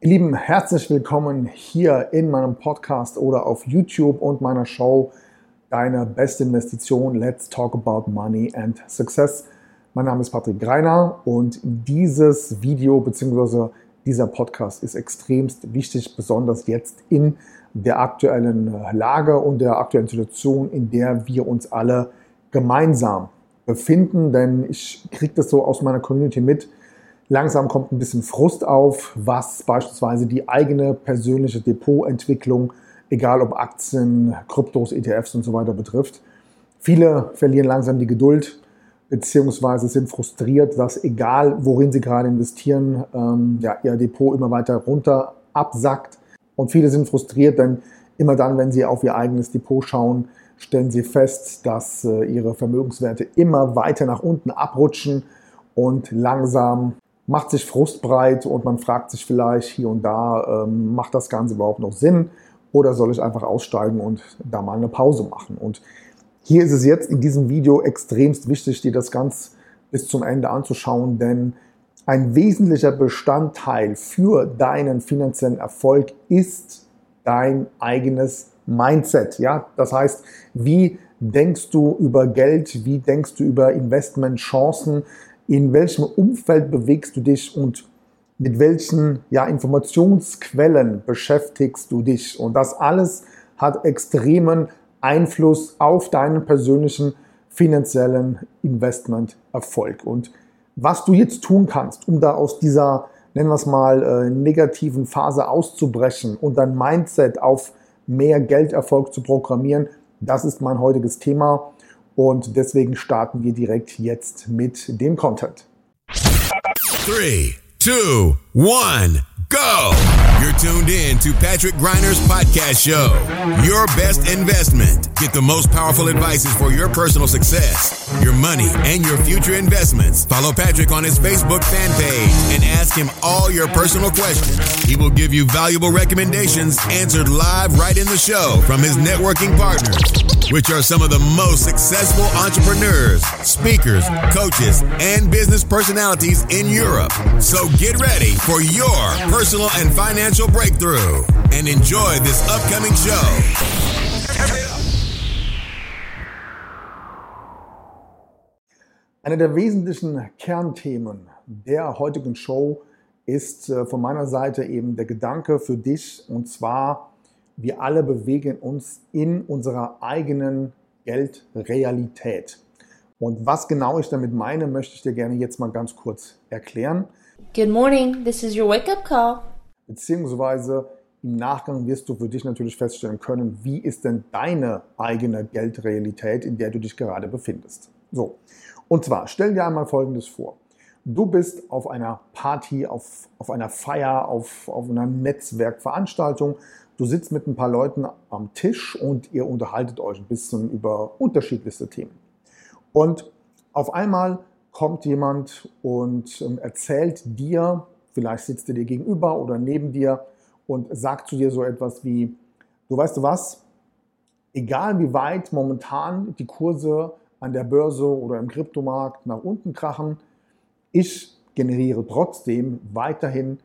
Lieben, herzlich willkommen hier in meinem Podcast oder auf YouTube und meiner Show Deine beste Investition. Let's talk about money and success. Mein Name ist Patrick Greiner und dieses Video bzw. dieser Podcast ist extremst wichtig, besonders jetzt in der aktuellen Lage und der aktuellen Situation, in der wir uns alle gemeinsam befinden. Denn ich kriege das so aus meiner Community mit, Langsam kommt ein bisschen Frust auf, was beispielsweise die eigene persönliche Depotentwicklung, egal ob Aktien, Kryptos, ETFs und so weiter betrifft. Viele verlieren langsam die Geduld beziehungsweise sind frustriert, dass egal worin sie gerade investieren, ähm, ja, ihr Depot immer weiter runter absackt. Und viele sind frustriert, denn immer dann, wenn sie auf ihr eigenes Depot schauen, stellen sie fest, dass äh, ihre Vermögenswerte immer weiter nach unten abrutschen und langsam macht sich Frust breit und man fragt sich vielleicht hier und da, ähm, macht das Ganze überhaupt noch Sinn oder soll ich einfach aussteigen und da mal eine Pause machen? Und hier ist es jetzt in diesem Video extremst wichtig, dir das ganz bis zum Ende anzuschauen, denn ein wesentlicher Bestandteil für deinen finanziellen Erfolg ist dein eigenes Mindset. Ja, das heißt, wie denkst du über Geld? Wie denkst du über Investmentchancen? In welchem Umfeld bewegst du dich und mit welchen ja, Informationsquellen beschäftigst du dich. Und das alles hat extremen Einfluss auf deinen persönlichen finanziellen Investmenterfolg. Und was du jetzt tun kannst, um da aus dieser, nennen wir es mal, äh, negativen Phase auszubrechen und dein Mindset auf mehr Gelderfolg zu programmieren, das ist mein heutiges Thema. Und deswegen starten wir direkt jetzt mit dem Content. 3, 2, 1. go. You're tuned in to Patrick Griner's podcast show. Your best investment. Get the most powerful advices for your personal success, your money, and your future investments. Follow Patrick on his Facebook fan page and ask him all your personal questions. He will give you valuable recommendations answered live right in the show from his networking partners, which are some of the most successful entrepreneurs, speakers, coaches, and business personalities in Europe. So get ready for your personal and financial breakthrough and enjoy this upcoming show. Eine der wesentlichen Kernthemen der heutigen Show ist äh, von meiner Seite eben der Gedanke für dich und zwar, wir alle bewegen uns in unserer eigenen Geldrealität. Und was genau ich damit meine, möchte ich dir gerne jetzt mal ganz kurz erklären. Good morning, this is your wake-up call. Beziehungsweise im Nachgang wirst du für dich natürlich feststellen können, wie ist denn deine eigene Geldrealität, in der du dich gerade befindest. So, und zwar stell dir einmal Folgendes vor. Du bist auf einer Party, auf, auf einer Feier, auf, auf einer Netzwerkveranstaltung. Du sitzt mit ein paar Leuten am Tisch und ihr unterhaltet euch ein bisschen über unterschiedlichste Themen. Und auf einmal kommt jemand und ähm, erzählt dir, vielleicht sitzt er dir gegenüber oder neben dir und sagt zu dir so etwas wie, du weißt du was, egal wie weit momentan die Kurse an der Börse oder im Kryptomarkt nach unten krachen, ich generiere trotzdem weiterhin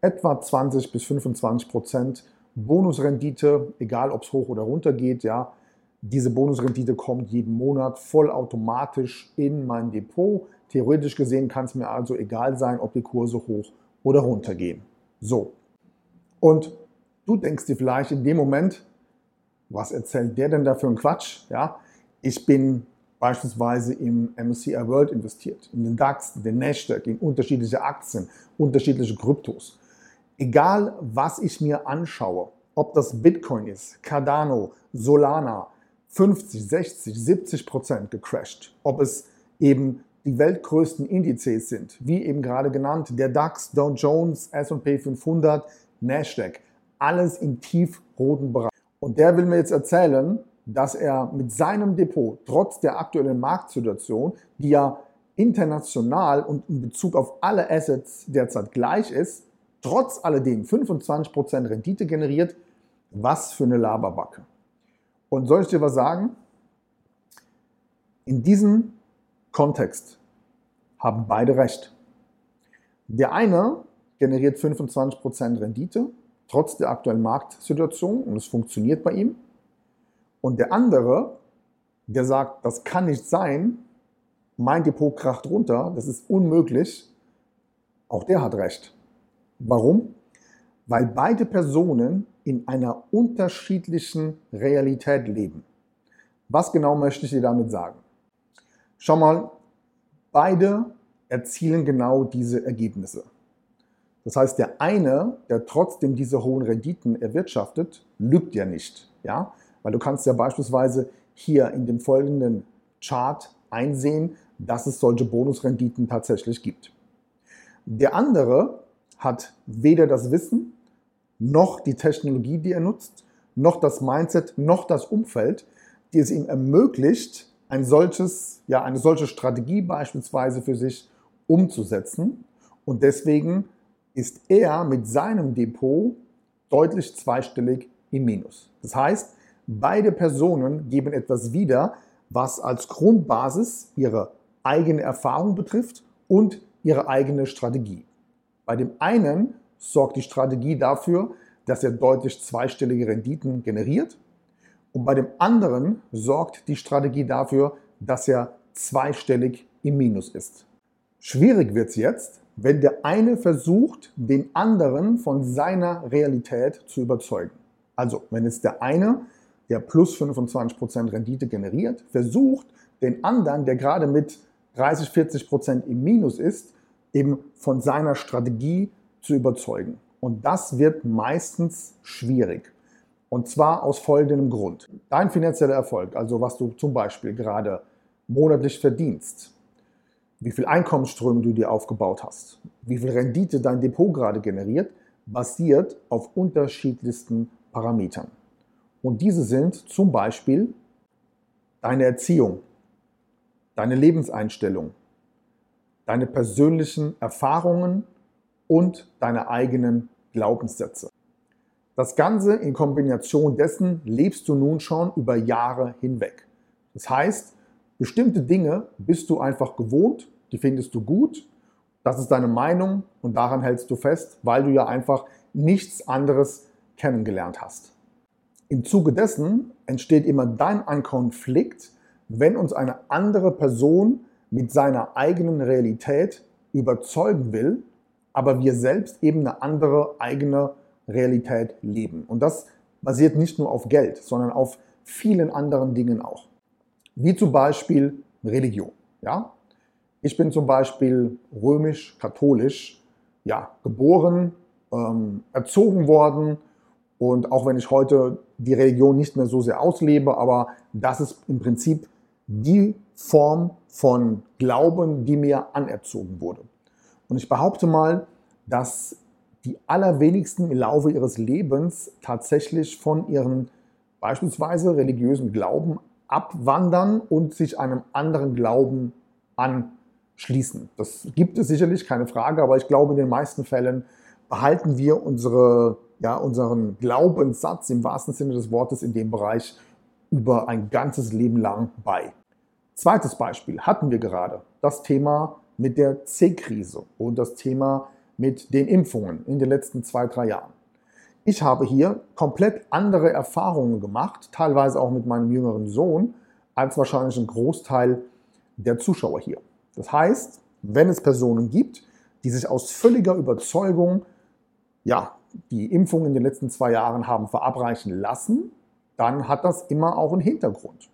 etwa 20 bis 25 Prozent Bonusrendite, egal ob es hoch oder runter geht, ja, diese Bonusrendite kommt jeden Monat vollautomatisch in mein Depot. Theoretisch gesehen kann es mir also egal sein, ob die Kurse hoch oder runter gehen. So. Und du denkst dir vielleicht in dem Moment, was erzählt der denn da für einen Quatsch? Ja, ich bin beispielsweise im MSCI World investiert, in den DAX, in den Nasdaq, in unterschiedliche Aktien, unterschiedliche Kryptos. Egal, was ich mir anschaue, ob das Bitcoin ist, Cardano, Solana, 50, 60, 70 Prozent gecrashed. Ob es eben die weltgrößten Indizes sind, wie eben gerade genannt, der DAX, Dow Jones, S&P 500, Nasdaq, alles im tiefroten Bereich. Und der will mir jetzt erzählen, dass er mit seinem Depot trotz der aktuellen Marktsituation, die ja international und in Bezug auf alle Assets derzeit gleich ist, trotz alledem 25% Rendite generiert. Was für eine Laberbacke. Und soll ich dir was sagen? In diesem Kontext haben beide recht. Der eine generiert 25% Rendite, trotz der aktuellen Marktsituation und es funktioniert bei ihm. Und der andere, der sagt, das kann nicht sein, mein Depot kracht runter, das ist unmöglich, auch der hat recht. Warum? Weil beide Personen in einer unterschiedlichen Realität leben. Was genau möchte ich dir damit sagen? Schau mal, beide erzielen genau diese Ergebnisse. Das heißt, der eine, der trotzdem diese hohen Renditen erwirtschaftet, lügt ja nicht. Ja? Weil du kannst ja beispielsweise hier in dem folgenden Chart einsehen, dass es solche Bonusrenditen tatsächlich gibt. Der andere hat weder das Wissen, noch die Technologie, die er nutzt, noch das Mindset, noch das Umfeld, die es ihm ermöglicht, ein solches, ja, eine solche Strategie beispielsweise für sich umzusetzen. Und deswegen ist er mit seinem Depot deutlich zweistellig im Minus. Das heißt, beide Personen geben etwas wieder, was als Grundbasis ihre eigene Erfahrung betrifft und ihre eigene Strategie. Bei dem einen sorgt die Strategie dafür, dass er deutlich zweistellige Renditen generiert und bei dem anderen sorgt die Strategie dafür, dass er zweistellig im Minus ist. Schwierig wird es jetzt, wenn der eine versucht, den anderen von seiner Realität zu überzeugen. Also, wenn es der eine, der plus 25% Rendite generiert, versucht, den anderen, der gerade mit 30, 40% im Minus ist, eben von seiner Strategie zu überzeugen. Und das wird meistens schwierig. Und zwar aus folgendem Grund. Dein finanzieller Erfolg, also was du zum Beispiel gerade monatlich verdienst, wie viel Einkommensströme du dir aufgebaut hast, wie viel Rendite dein Depot gerade generiert, basiert auf unterschiedlichsten Parametern. Und diese sind zum Beispiel deine Erziehung, deine Lebenseinstellung, deine persönlichen Erfahrungen und deine eigenen Glaubenssätze. Das Ganze in Kombination dessen lebst du nun schon über Jahre hinweg. Das heißt, bestimmte Dinge bist du einfach gewohnt, die findest du gut, das ist deine Meinung und daran hältst du fest, weil du ja einfach nichts anderes kennengelernt hast. Im Zuge dessen entsteht immer dann ein Konflikt, wenn uns eine andere Person mit seiner eigenen Realität überzeugen will, aber wir selbst eben eine andere eigene Realität leben. Und das basiert nicht nur auf Geld, sondern auf vielen anderen Dingen auch. Wie zum Beispiel Religion. Ja? Ich bin zum Beispiel römisch-katholisch ja, geboren, ähm, erzogen worden. Und auch wenn ich heute die Religion nicht mehr so sehr auslebe, aber das ist im Prinzip die Form von Glauben, die mir anerzogen wurde. Und ich behaupte mal, dass die allerwenigsten im Laufe ihres Lebens tatsächlich von ihren beispielsweise religiösen Glauben abwandern und sich einem anderen Glauben anschließen. Das gibt es sicherlich, keine Frage, aber ich glaube, in den meisten Fällen behalten wir unsere, ja, unseren Glaubenssatz im wahrsten Sinne des Wortes in dem Bereich über ein ganzes Leben lang bei. Zweites Beispiel hatten wir gerade, das Thema mit der C-Krise und das Thema mit den Impfungen in den letzten zwei, drei Jahren. Ich habe hier komplett andere Erfahrungen gemacht, teilweise auch mit meinem jüngeren Sohn, als wahrscheinlich ein Großteil der Zuschauer hier. Das heißt, wenn es Personen gibt, die sich aus völliger Überzeugung, ja, die Impfung in den letzten zwei Jahren haben verabreichen lassen, dann hat das immer auch einen Hintergrund.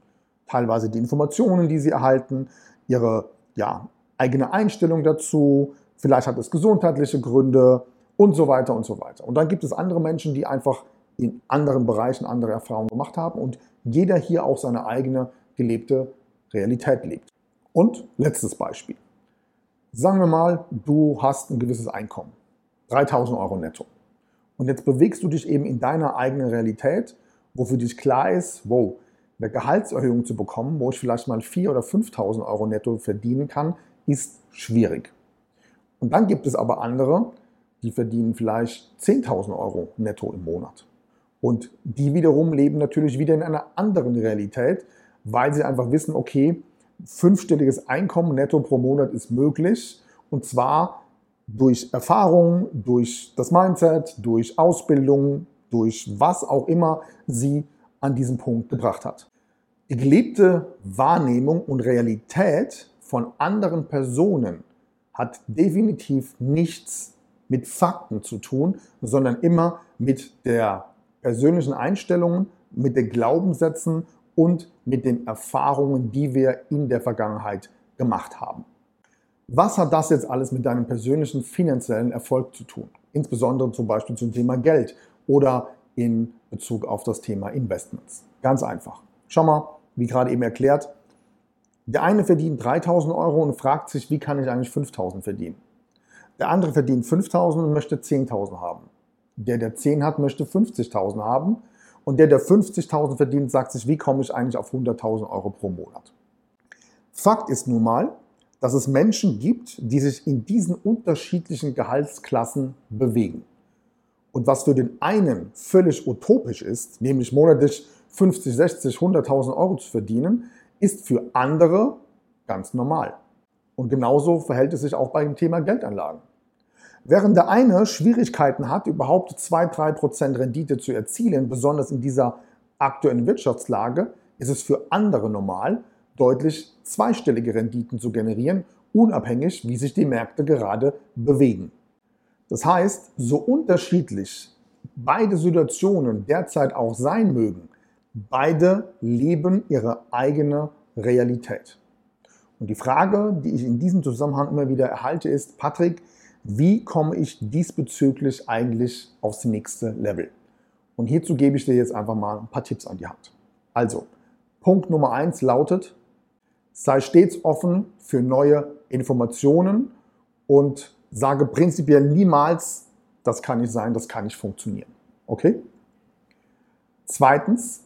Teilweise die Informationen, die sie erhalten, ihre ja, eigene Einstellung dazu, vielleicht hat es gesundheitliche Gründe und so weiter und so weiter. Und dann gibt es andere Menschen, die einfach in anderen Bereichen andere Erfahrungen gemacht haben und jeder hier auch seine eigene gelebte Realität lebt. Und letztes Beispiel. Sagen wir mal, du hast ein gewisses Einkommen, 3000 Euro netto. Und jetzt bewegst du dich eben in deiner eigenen Realität, wo für dich klar ist, wow, eine Gehaltserhöhung zu bekommen, wo ich vielleicht mal 4.000 oder 5.000 Euro netto verdienen kann, ist schwierig. Und dann gibt es aber andere, die verdienen vielleicht 10.000 Euro netto im Monat. Und die wiederum leben natürlich wieder in einer anderen Realität, weil sie einfach wissen, okay, fünfstelliges Einkommen netto pro Monat ist möglich. Und zwar durch Erfahrung, durch das Mindset, durch Ausbildung, durch was auch immer sie an diesem Punkt gebracht hat. Die gelebte Wahrnehmung und Realität von anderen Personen hat definitiv nichts mit Fakten zu tun, sondern immer mit der persönlichen Einstellung, mit den Glaubenssätzen und mit den Erfahrungen, die wir in der Vergangenheit gemacht haben. Was hat das jetzt alles mit deinem persönlichen finanziellen Erfolg zu tun? Insbesondere zum Beispiel zum Thema Geld oder in Bezug auf das Thema Investments. Ganz einfach. Schau mal, wie gerade eben erklärt, der eine verdient 3000 Euro und fragt sich, wie kann ich eigentlich 5000 verdienen? Der andere verdient 5000 und möchte 10.000 haben. Der, der 10 hat, möchte 50.000 haben. Und der, der 50.000 verdient, sagt sich, wie komme ich eigentlich auf 100.000 Euro pro Monat? Fakt ist nun mal, dass es Menschen gibt, die sich in diesen unterschiedlichen Gehaltsklassen bewegen. Und was für den einen völlig utopisch ist, nämlich monatlich 50, 60, 100.000 Euro zu verdienen, ist für andere ganz normal. Und genauso verhält es sich auch bei dem Thema Geldanlagen. Während der eine Schwierigkeiten hat, überhaupt 2-3% Rendite zu erzielen, besonders in dieser aktuellen Wirtschaftslage, ist es für andere normal, deutlich zweistellige Renditen zu generieren, unabhängig, wie sich die Märkte gerade bewegen. Das heißt, so unterschiedlich beide Situationen derzeit auch sein mögen, beide leben ihre eigene Realität. Und die Frage, die ich in diesem Zusammenhang immer wieder erhalte, ist, Patrick, wie komme ich diesbezüglich eigentlich aufs nächste Level? Und hierzu gebe ich dir jetzt einfach mal ein paar Tipps an die Hand. Also, Punkt Nummer eins lautet, sei stets offen für neue Informationen und sage prinzipiell niemals, das kann nicht sein, das kann nicht funktionieren. Okay? Zweitens,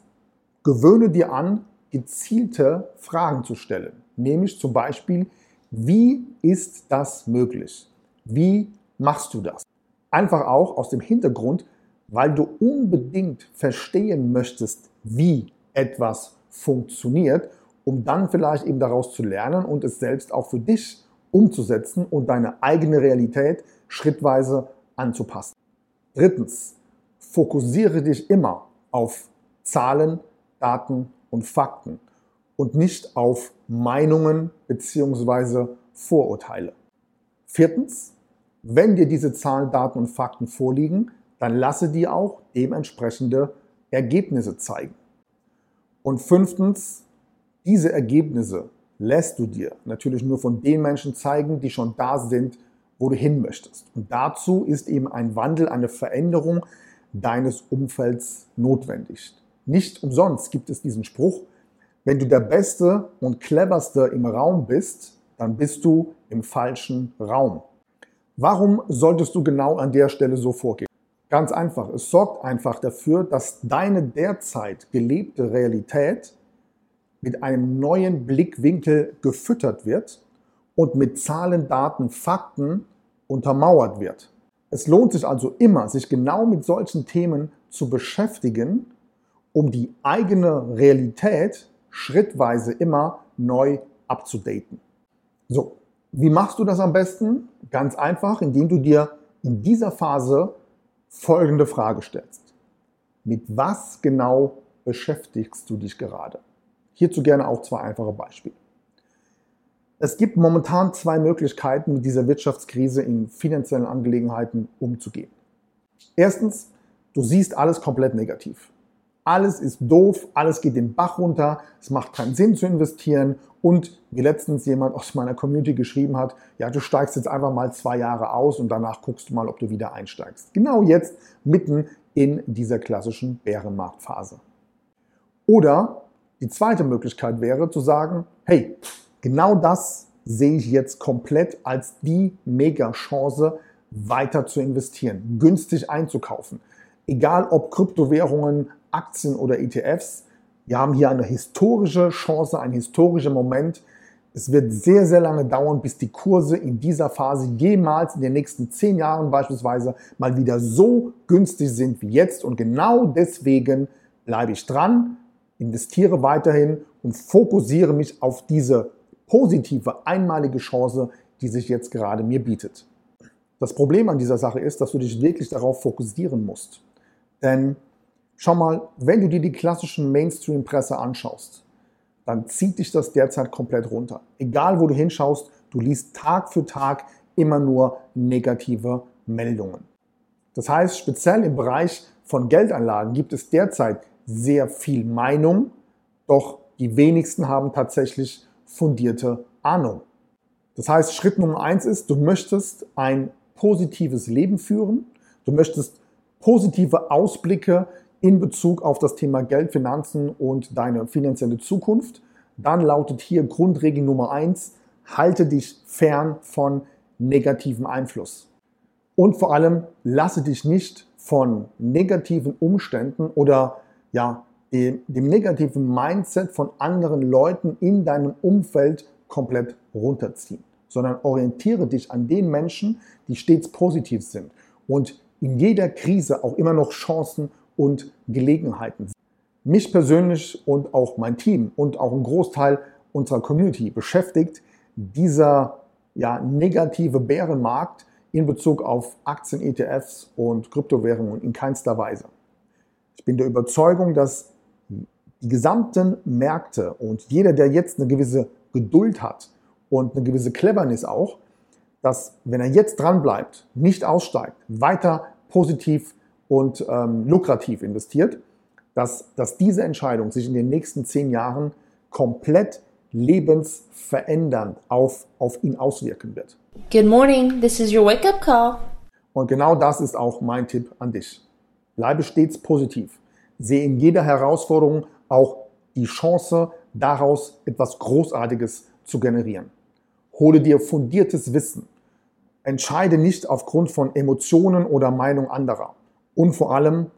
gewöhne dir an, gezielte Fragen zu stellen. Nämlich zum Beispiel, wie ist das möglich? Wie machst du das? Einfach auch aus dem Hintergrund, weil du unbedingt verstehen möchtest, wie etwas funktioniert, um dann vielleicht eben daraus zu lernen und es selbst auch für dich umzusetzen und deine eigene Realität schrittweise anzupassen. Drittens, fokussiere dich immer auf Zahlen, Daten und Fakten und nicht auf Meinungen bzw. Vorurteile. Viertens, wenn dir diese Zahlen, Daten und Fakten vorliegen, dann lasse die auch dementsprechende Ergebnisse zeigen. Und fünftens, diese Ergebnisse lässt du dir natürlich nur von den Menschen zeigen, die schon da sind, wo du hin möchtest. Und dazu ist eben ein Wandel, eine Veränderung deines Umfelds notwendig. Nicht umsonst gibt es diesen Spruch, wenn du der Beste und Cleverste im Raum bist, dann bist du im falschen Raum. Warum solltest du genau an der Stelle so vorgehen? Ganz einfach, es sorgt einfach dafür, dass deine derzeit gelebte Realität mit einem neuen Blickwinkel gefüttert wird und mit Zahlen, Daten, Fakten untermauert wird. Es lohnt sich also immer, sich genau mit solchen Themen zu beschäftigen um die eigene Realität schrittweise immer neu abzudaten. So, wie machst du das am besten? Ganz einfach, indem du dir in dieser Phase folgende Frage stellst. Mit was genau beschäftigst du dich gerade? Hierzu gerne auch zwei einfache Beispiele. Es gibt momentan zwei Möglichkeiten, mit dieser Wirtschaftskrise in finanziellen Angelegenheiten umzugehen. Erstens, du siehst alles komplett negativ alles ist doof, alles geht den Bach runter, es macht keinen Sinn zu investieren und wie letztens jemand aus meiner Community geschrieben hat, ja, du steigst jetzt einfach mal zwei Jahre aus und danach guckst du mal, ob du wieder einsteigst. Genau jetzt mitten in dieser klassischen Bärenmarktphase. Oder die zweite Möglichkeit wäre zu sagen, hey, genau das sehe ich jetzt komplett als die Mega-Chance, weiter zu investieren, günstig einzukaufen. Egal ob Kryptowährungen, Aktien oder ETFs. Wir haben hier eine historische Chance, ein historischer Moment. Es wird sehr, sehr lange dauern, bis die Kurse in dieser Phase jemals in den nächsten zehn Jahren beispielsweise mal wieder so günstig sind wie jetzt. Und genau deswegen bleibe ich dran, investiere weiterhin und fokussiere mich auf diese positive, einmalige Chance, die sich jetzt gerade mir bietet. Das Problem an dieser Sache ist, dass du dich wirklich darauf fokussieren musst. Denn schau mal, wenn du dir die klassischen Mainstream-Presse anschaust, dann zieht dich das derzeit komplett runter. Egal wo du hinschaust, du liest Tag für Tag immer nur negative Meldungen. Das heißt, speziell im Bereich von Geldanlagen gibt es derzeit sehr viel Meinung, doch die wenigsten haben tatsächlich fundierte Ahnung. Das heißt, Schritt Nummer eins ist, du möchtest ein positives Leben führen, du möchtest positive Ausblicke in Bezug auf das Thema Geld, Finanzen und deine finanzielle Zukunft. Dann lautet hier Grundregel Nummer eins, halte dich fern von negativem Einfluss. Und vor allem lasse dich nicht von negativen Umständen oder ja, dem, negativen Mindset von anderen Leuten in deinem Umfeld komplett runterziehen, sondern orientiere dich an den Menschen, die stets positiv sind und in jeder Krise auch immer noch Chancen und Gelegenheiten. Mich persönlich und auch mein Team und auch ein Großteil unserer Community beschäftigt dieser ja, negative Bärenmarkt in Bezug auf Aktien, ETFs und Kryptowährungen in keinster Weise. Ich bin der Überzeugung, dass die gesamten Märkte und jeder, der jetzt eine gewisse Geduld hat und eine gewisse Cleverness auch, dass wenn er jetzt dran bleibt, nicht aussteigt, weiter positiv und ähm, lukrativ investiert, dass, dass diese Entscheidung sich in den nächsten zehn Jahren komplett lebensverändernd auf, auf ihn auswirken wird. Good morning, this is your wake-up call. Und genau das ist auch mein Tipp an dich. Bleibe stets positiv. Sehe in jeder Herausforderung auch die Chance, daraus etwas Großartiges zu generieren. Hole dir fundiertes Wissen. Entscheide nicht aufgrund von Emotionen oder Meinung anderer. Und vor allem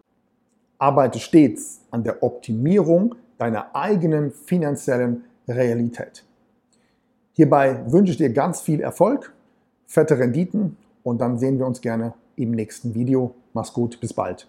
arbeite stets an der Optimierung deiner eigenen finanziellen Realität. Hierbei wünsche ich dir ganz viel Erfolg, fette Renditen und dann sehen wir uns gerne im nächsten Video. Mach's gut, bis bald.